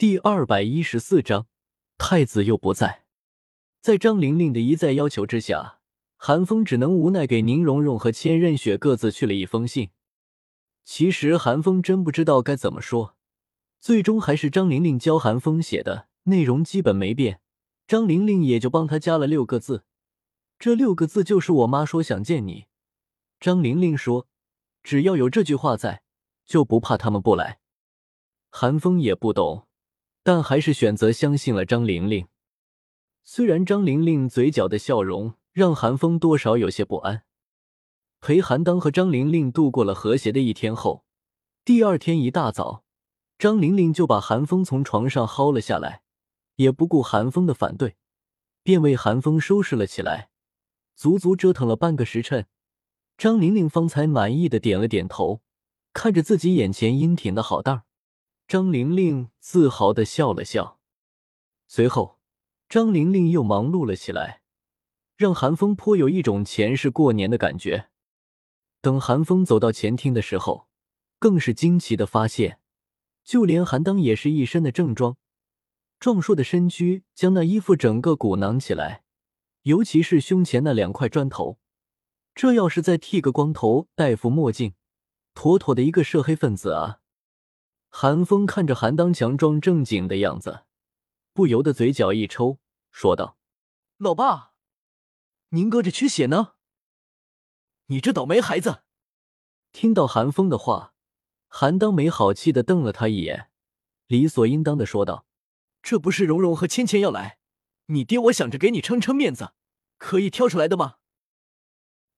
第二百一十四章，太子又不在。在张玲玲的一再要求之下，韩风只能无奈给宁荣荣和千仞雪各自去了一封信。其实韩风真不知道该怎么说，最终还是张玲玲教韩风写的，内容基本没变。张玲玲也就帮他加了六个字，这六个字就是我妈说想见你。张玲玲说，只要有这句话在，就不怕他们不来。韩风也不懂，但还是选择相信了张玲玲。虽然张玲玲嘴角的笑容让韩风多少有些不安。陪韩当和张玲玲度过了和谐的一天后，第二天一大早，张玲玲就把韩风从床上薅了下来，也不顾韩风的反对，便为韩风收拾了起来。足足折腾了半个时辰，张玲玲方才满意的点了点头，看着自己眼前英挺的好蛋儿，张玲玲自豪的笑了笑。随后，张玲玲又忙碌了起来，让韩风颇有一种前世过年的感觉。等韩风走到前厅的时候，更是惊奇的发现，就连韩当也是一身的正装，壮硕的身躯将那衣服整个鼓囊起来，尤其是胸前那两块砖头，这要是再剃个光头，戴副墨镜，妥妥的一个涉黑分子啊！韩风看着韩当强装正经的样子，不由得嘴角一抽，说道：“老爸，您哥这缺血呢？”你这倒霉孩子！听到韩风的话，韩当没好气的瞪了他一眼，理所应当的说道：“这不是蓉蓉和芊芊要来，你爹我想着给你撑撑面子，可以挑出来的吗？”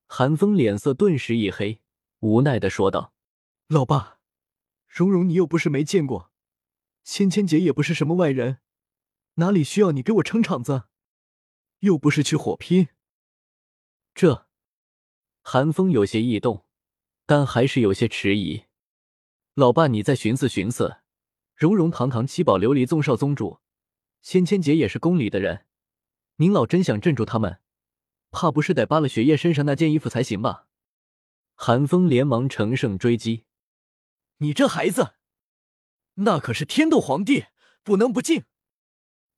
韩风脸色顿时一黑，无奈的说道：“老爸，蓉蓉你又不是没见过，芊芊姐也不是什么外人，哪里需要你给我撑场子？又不是去火拼。”这。韩风有些异动，但还是有些迟疑。老爸，你再寻思寻思。荣荣堂堂七宝琉璃宗少宗主，芊芊姐也是宫里的人，您老真想镇住他们，怕不是得扒了雪夜身上那件衣服才行吧？韩风连忙乘胜追击：“你这孩子，那可是天斗皇帝，不能不敬。”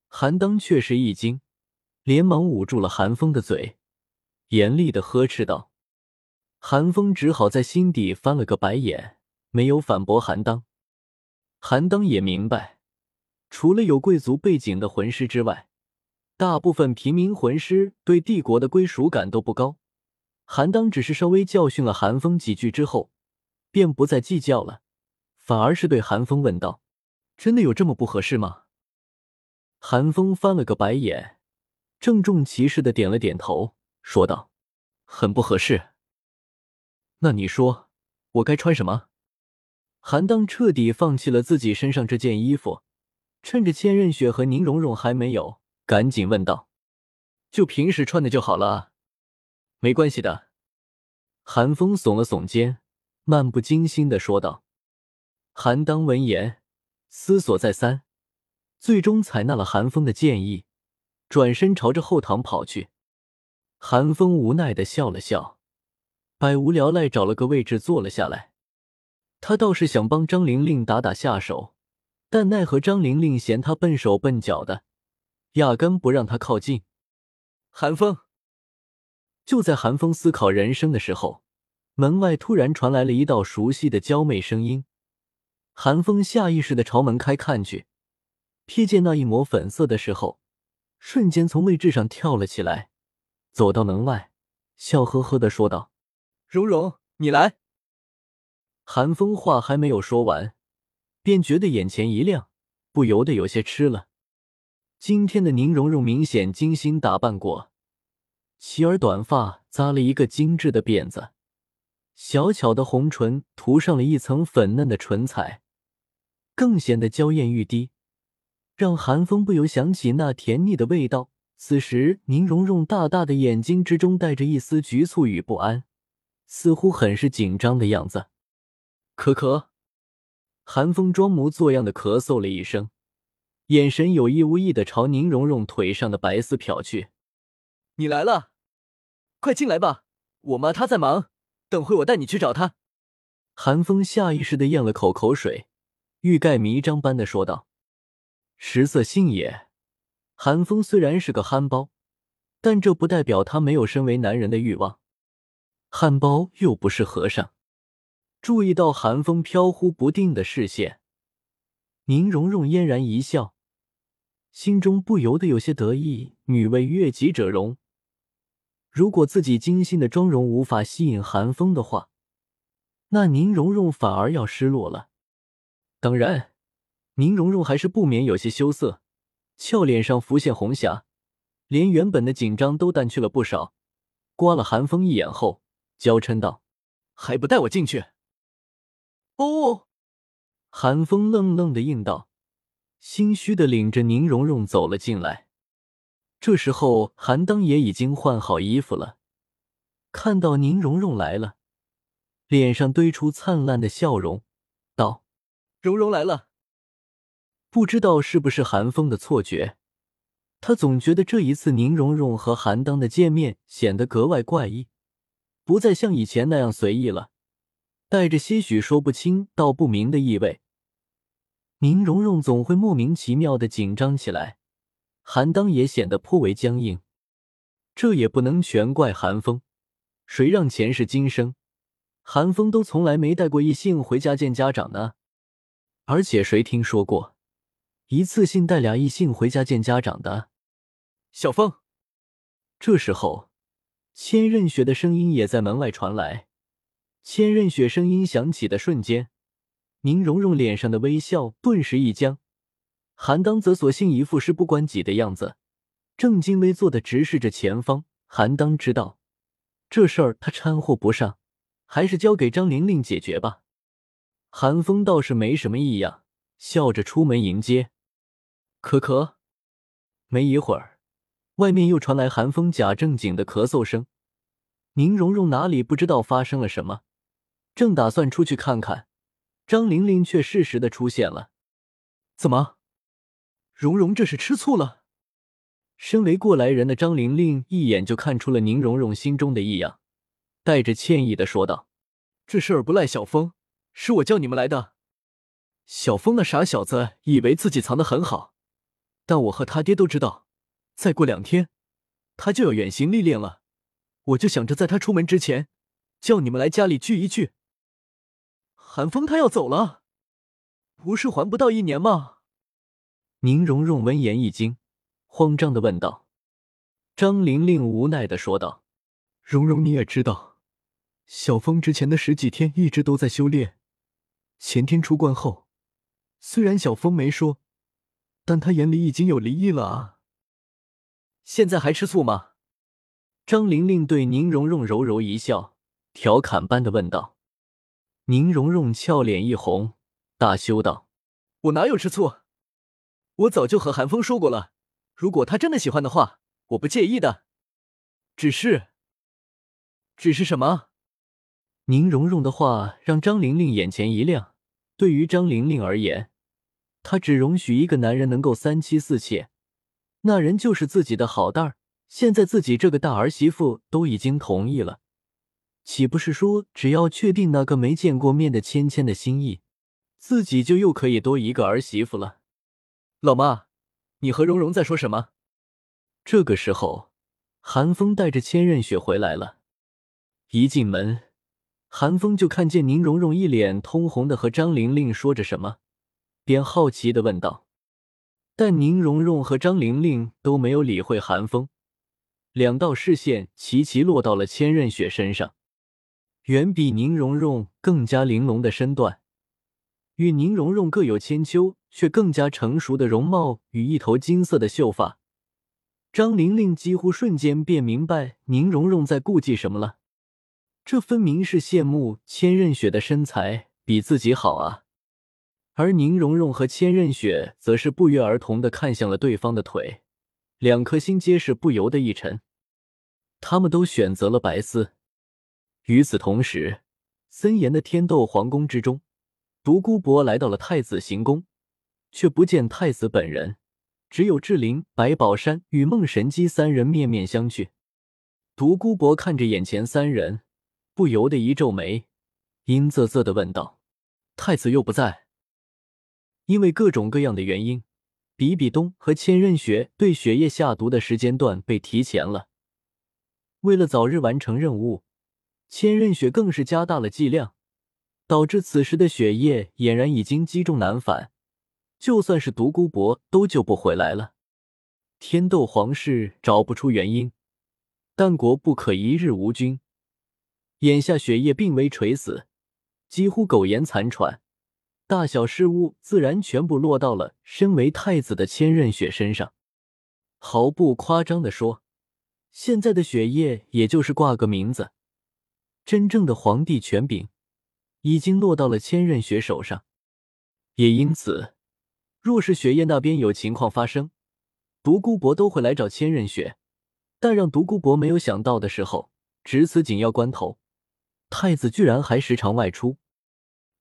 韩当却是一惊，连忙捂住了韩风的嘴，严厉的呵斥道。韩风只好在心底翻了个白眼，没有反驳韩当。韩当也明白，除了有贵族背景的魂师之外，大部分平民魂师对帝国的归属感都不高。韩当只是稍微教训了韩风几句之后，便不再计较了，反而是对韩风问道：“真的有这么不合适吗？”韩风翻了个白眼，郑重其事的点了点头，说道：“很不合适。”那你说，我该穿什么？韩当彻底放弃了自己身上这件衣服，趁着千仞雪和宁荣荣还没有，赶紧问道：“就平时穿的就好了，没关系的。”韩风耸了耸肩，漫不经心的说道。韩当闻言，思索再三，最终采纳了韩风的建议，转身朝着后堂跑去。韩风无奈的笑了笑。百无聊赖找了个位置坐了下来，他倒是想帮张玲玲打打下手，但奈何张玲玲嫌他笨手笨脚的，压根不让他靠近。韩风，就在韩风思考人生的时候，门外突然传来了一道熟悉的娇媚声音。韩风下意识的朝门开看去，瞥见那一抹粉色的时候，瞬间从位置上跳了起来，走到门外，笑呵呵的说道。蓉蓉，你来。韩风话还没有说完，便觉得眼前一亮，不由得有些吃了。今天的宁荣荣明显精心打扮过，齐耳短发扎了一个精致的辫子，小巧的红唇涂上了一层粉嫩的唇彩，更显得娇艳欲滴，让韩风不由想起那甜腻的味道。此时，宁荣荣大大的眼睛之中带着一丝局促与不安。似乎很是紧张的样子，咳咳。韩风装模作样的咳嗽了一声，眼神有意无意的朝宁荣荣腿上的白丝瞟去。你来了，快进来吧。我妈她在忙，等会我带你去找她。韩风下意识的咽了口口水，欲盖弥彰般的说道。食色性也。韩风虽然是个憨包，但这不代表他没有身为男人的欲望。憨包又不是和尚。注意到韩风飘忽不定的视线，宁荣荣嫣然一笑，心中不由得有些得意。女为悦己者容，如果自己精心的妆容无法吸引韩风的话，那宁荣荣反而要失落了。当然，宁荣荣还是不免有些羞涩，俏脸上浮现红霞，连原本的紧张都淡去了不少。刮了韩风一眼后，娇嗔道：“还不带我进去？”哦，韩风愣愣的应道，心虚的领着宁荣荣走了进来。这时候，韩当也已经换好衣服了，看到宁荣荣来了，脸上堆出灿烂的笑容，：“蓉蓉来了。”不知道是不是韩风的错觉，他总觉得这一次宁荣荣和韩当的见面显得格外怪异，不再像以前那样随意了。带着些许说不清道不明的意味，宁荣荣总会莫名其妙的紧张起来，韩当也显得颇为僵硬。这也不能全怪韩风，谁让前世今生韩风都从来没带过异性回家见家长呢？而且谁听说过一次性带俩异性回家见家长的？小风，这时候，千仞雪的声音也在门外传来。千仞雪声音响起的瞬间，宁荣荣脸上的微笑顿时一僵。韩当则索性一副事不关己的样子，正襟危坐的直视着前方。韩当知道这事儿他掺和不上，还是交给张玲玲解决吧。韩风倒是没什么异样，笑着出门迎接。咳咳，没一会儿，外面又传来韩风假正经的咳嗽声。宁荣荣哪里不知道发生了什么？正打算出去看看，张玲玲却适时的出现了。怎么，蓉蓉这是吃醋了？身为过来人的张玲玲一眼就看出了宁荣荣心中的异样，带着歉意的说道：“这事儿不赖小峰，是我叫你们来的。小峰那傻小子以为自己藏得很好，但我和他爹都知道，再过两天他就要远行历练了，我就想着在他出门之前，叫你们来家里聚一聚。”韩风他要走了，不是还不到一年吗？宁荣荣闻言一惊，慌张的问道。张玲玲无奈的说道：“蓉蓉，你也知道，小峰之前的十几天一直都在修炼，前天出关后，虽然小峰没说，但他眼里已经有离异了啊。现在还吃醋吗？”张玲玲对宁荣荣柔柔一笑，调侃般的问道。宁荣荣俏脸一红，大羞道：“我哪有吃醋？我早就和韩风说过了，如果他真的喜欢的话，我不介意的。只是，只是什么？”宁荣荣的话让张玲玲眼前一亮。对于张玲玲而言，她只容许一个男人能够三妻四妾，那人就是自己的好蛋儿。现在自己这个大儿媳妇都已经同意了。岂不是说，只要确定那个没见过面的芊芊的心意，自己就又可以多一个儿媳妇了？老妈，你和蓉蓉在说什么？这个时候，韩风带着千仞雪回来了。一进门，韩风就看见宁荣荣一脸通红的和张玲玲说着什么，便好奇的问道。但宁荣荣和张玲玲都没有理会韩风，两道视线齐齐落到了千仞雪身上。远比宁荣荣更加玲珑的身段，与宁荣荣各有千秋却更加成熟的容貌与一头金色的秀发，张玲玲几乎瞬间便明白宁荣荣在顾忌什么了。这分明是羡慕千仞雪的身材比自己好啊！而宁荣荣和千仞雪则是不约而同的看向了对方的腿，两颗心皆是不由得一沉。他们都选择了白丝。与此同时，森严的天斗皇宫之中，独孤博来到了太子行宫，却不见太子本人，只有志玲、白宝山与孟神机三人面面相觑。独孤博看着眼前三人，不由得一皱眉，阴恻恻的问道：“太子又不在？”因为各种各样的原因，比比东和千仞雪对雪夜下毒的时间段被提前了。为了早日完成任务，千仞雪更是加大了剂量，导致此时的雪夜俨然已经积重难返，就算是独孤博都救不回来了。天斗皇室找不出原因，但国不可一日无君。眼下雪夜病危垂死，几乎苟延残喘。大小事务自然全部落到了身为太子的千仞雪身上。毫不夸张的说，现在的雪夜也就是挂个名字，真正的皇帝权柄已经落到了千仞雪手上。也因此，若是雪夜那边有情况发生，独孤博都会来找千仞雪。但让独孤博没有想到的时候，值此紧要关头，太子居然还时常外出。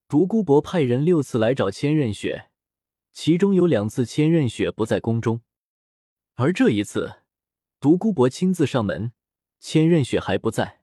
独孤博派人六次来找千仞雪，其中有两次千仞雪不在宫中，而这一次，独孤博亲自上门，千仞雪还不在。